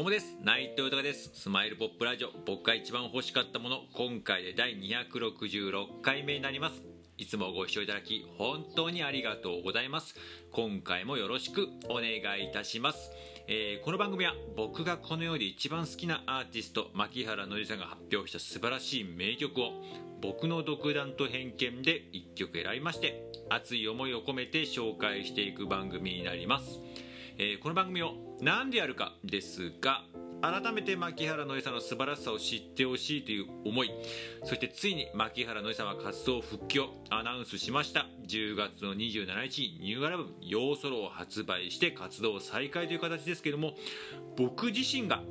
どうもです。内藤隆です。スマイルポップラジオ。僕が一番欲しかったもの。今回で第266回目になります。いつもご視聴いただき本当にありがとうございます。今回もよろしくお願いいたします。えー、この番組は僕がこの世で一番好きなアーティスト牧原のりさんが発表した素晴らしい名曲を僕の独断と偏見で1曲選びまして熱い思いを込めて紹介していく番組になります、えー、この番組を何でやるかですが改めて牧原のりさんの素晴らしさを知ってほしいという思いそしてついに牧原のりさんは活動復帰をアナウンスしました。10月の27日にニューアルバム「ヨーソロ」を発売して活動再開という形ですけども僕自身が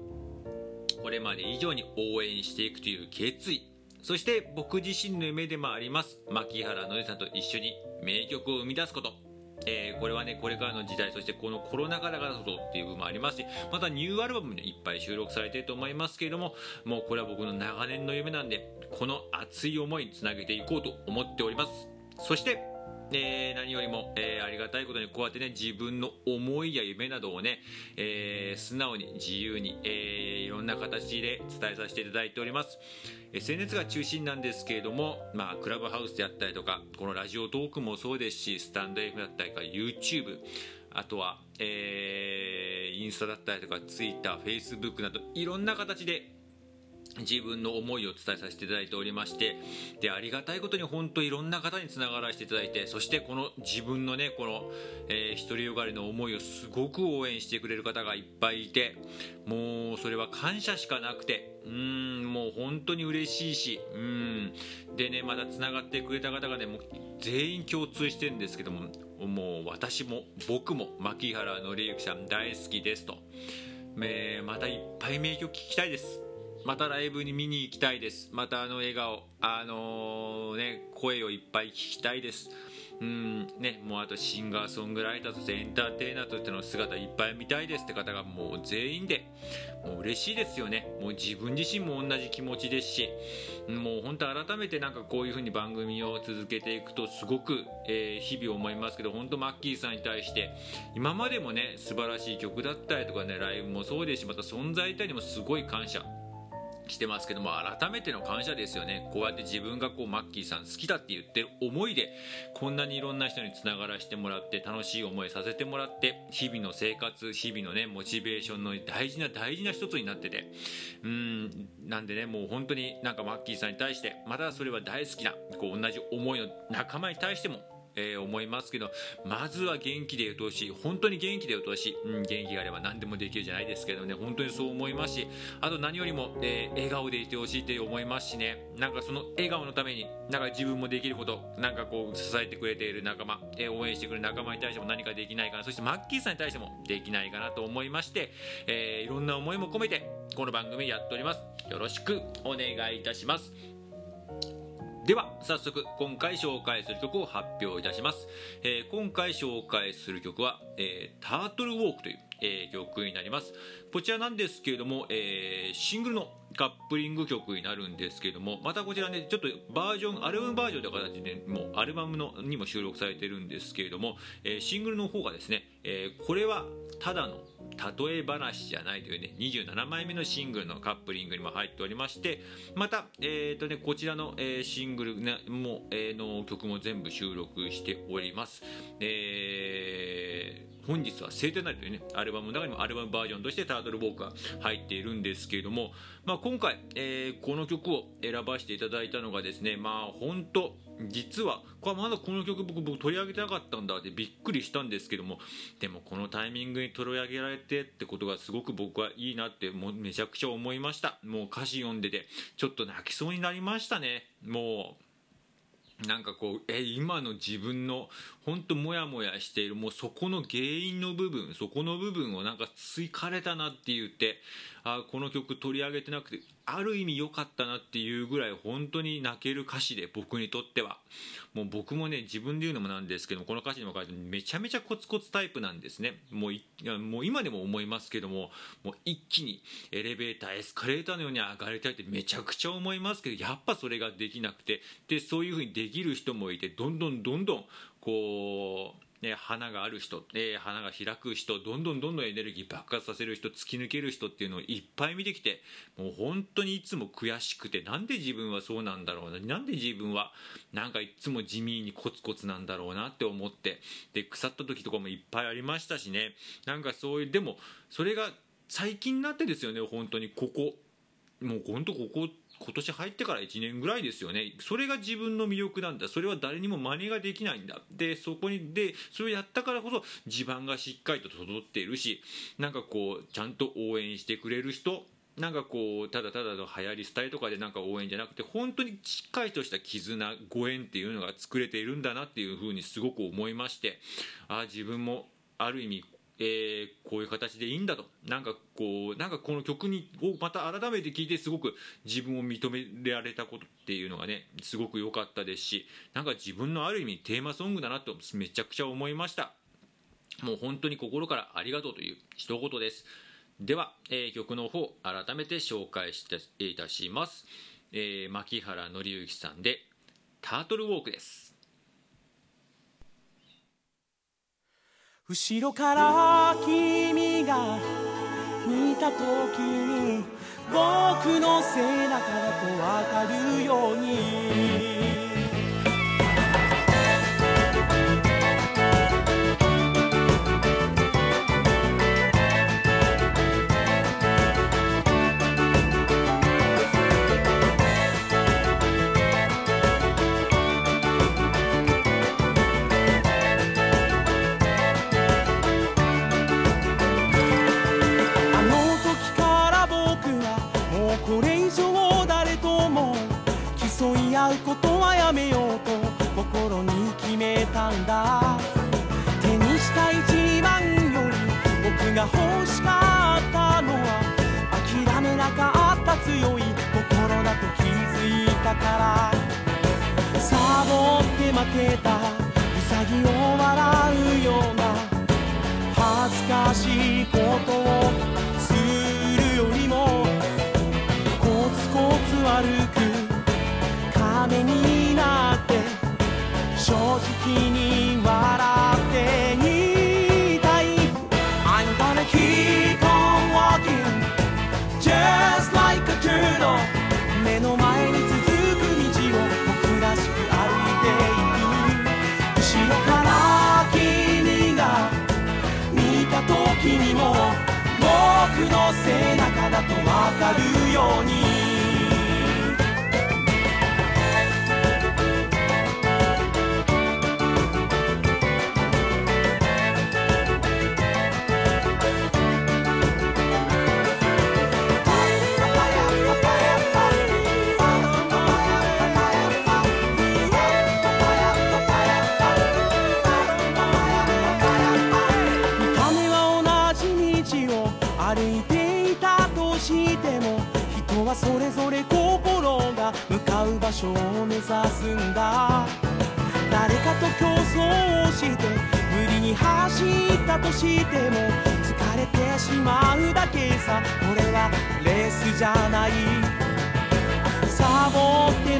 これまで以上に応援していくという決意そして僕自身の夢でもあります牧原のりさんと一緒に名曲を生み出すことえー、これはねこれからの時代そしてこのコロナ禍だからこそっていう部分もありますしまたニューアルバムにいっぱい収録されてると思いますけれどももうこれは僕の長年の夢なんでこの熱い思いにつなげていこうと思っております。そしてえー、何よりも、えー、ありがたいことにこうやってね自分の思いや夢などをね、えー、素直に自由に、えいろんな形で伝えさせていただいております。SNS が中心なんですけれども、まあ、クラブハウスであったりとかこのラジオトークもそうですしスタンド F だったりとか YouTube あとは、え、インスタだったりとか TwitterFacebook などいろんな形で自分の思いを伝えさせていただいておりましてでありがたいことに本当いろんな方につながらせていただいてそしてこの自分のねこの、えー、独りよがりの思いをすごく応援してくれる方がいっぱいいてもうそれは感謝しかなくてうんもう本当に嬉しいしうん。でねまだつながってくれた方がねもう全員共通してるんですけどももう私も僕も牧原紀之さん大好きですと、えー、またいっぱい名曲聴きたいです。またライブに見に行きたいです。またあの笑顔。あのー、ね声をいっぱい聞きたいです。うんねもうあとシンガーソングライターとしてエンターテイナーとしての姿いっぱい見たいです。って方がもう全員でもう嬉しいですよね。もう自分自身も同じ気持ちですしもう本当改めてなんかこういう風に番組を続けていくとすごく、えー、日々思いますけど本当マッキーさんに対して今までもね素晴らしい曲だったりとかねライブもそうですしまた存在体にもすごい感謝。してますけども改めての感謝ですよね。こうやって自分がこうマッキーさん好きだって言ってる思いでこんなにいろんな人につながらせてもらって楽しい思いさせてもらって日々の生活日々のねモチベーションの大事な大事な一つになっててうんなんでねもう本当になんかマッキーさんに対してまたそれは大好きなこう同じ思いの仲間に対してもえー、思いますけどまずは元気でいてほしい。本当に元気でいてほしい、うん、元気があれば何でもできるじゃないですけどね。本当にそう思いますしあと何よりも、えー、笑顔でいてほしいって思いますしね。なんかその笑顔のためになんか自分もできることなんかこう支えてくれている仲間、えー、応援してくれる仲間に対しても何かできないかな。そしてマッキーさんに対してもできないかなと思いまして、え、いろんな思いも込めてこの番組やっております。よろしくお願いいたします。では早速今回紹介する曲を発表いたします、えー、今回紹介する曲は、えー、タートルウォークという、えー、曲になります。こちらなんですけれども、えシングルのカップリング曲になるんですけれどもまたこちらねちょっとバージョンアルバムバージョンという形で、もうアルバムのにも収録されてるんですけれども、えシングルの方がですね、えこれはただの例え話じゃないというね27枚目のシングルのカップリングにも入っておりましてまた、えーとね、こちらの、えー、シングル、ね、も、えー、の曲も全部収録しております、えー、本日は「晴天なり」というねアルバムの中にもアルバムバージョンとしてタートルボークが入っているんですけれども、まあ、今回、えー、この曲を選ばせていただいたのがですねまあ本当実はこれまだこの曲僕僕取り上げてなかったんだってびっくりしたんですけどもでもこのタイミングに取り上げられてってことがすごく僕はいいなってもうめちゃくちゃ思いました。もう歌詞読んでてちょっと泣きそうになりましたね。もうなんかこうえ今の自分の本当モヤモヤしている。もうそこの原因の部分そこの部分をなんかついかれたなって言ってあこの曲取り上げてなくてある意味良かったなっていうぐらい本当に泣ける歌詞で僕にとっては。もう僕もね自分で言うのもなんですけどこの歌詞にも書いてめちゃめちゃコツコツタイプなんですね。もうもう今でも思いますけどももう一気にエレベーターエスカレーターのように上がりたいってめちゃくちゃ思いますけどやっぱそれができなくてでそういう風にできる人もいてどんどんどんどんこうね、花がある人、えー、花が開く人どんどんどんどんエネルギー爆発させる人突き抜ける人っていうのをいっぱい見てきてもう本当にいつも悔しくてなんで自分はそうなんだろうななんで自分はなんかいつも地味にコツコツなんだろうなって思ってで腐った時とかもいっぱいありましたしね。なんかそういうでもそれが最近になってですよね本当にここ。もう本当ここ今年入ってから1年ぐらいですよね。それが自分の魅力なんだ。それは誰にも真似ができないんだ。でそこにでそれをやったからこそ地盤がしっかりと整っているしなんかこうちゃんと応援してくれる人なんかこうただただの流行りスタイルとかでなんか応援じゃなくて本当にしっかりとした絆ご縁っていうのが作れているんだなっていうふうにすごく思いましてああ自分もある意味えー、こういう形でいいんだと。なんかこうなんかこの曲にをまた改めて聴いてすごく自分を認められたことっていうのがねすごく良かったですしなんか自分のある意味テーマソングだなとめちゃくちゃ思いました。もう本当に心からありがとうという一言です。では、えー、曲の方改めて紹介していたします、えー、牧原紀之さんで「タートルウォーク」です。後ろから君が見た時に僕の背中だとわかるように。が欲しかったのは諦めなかった強い心だと気づいたから。サボって負けたウサギを笑うような恥ずかしいことをするとわかるようにいたとしても人はそれぞれ心が向かう場所を目指すんだ。誰かと競争をして無理に走ったとしても疲れてしまうだけさ。これはレースじゃない。サボって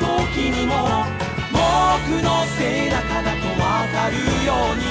時にも僕の背中だとわかるように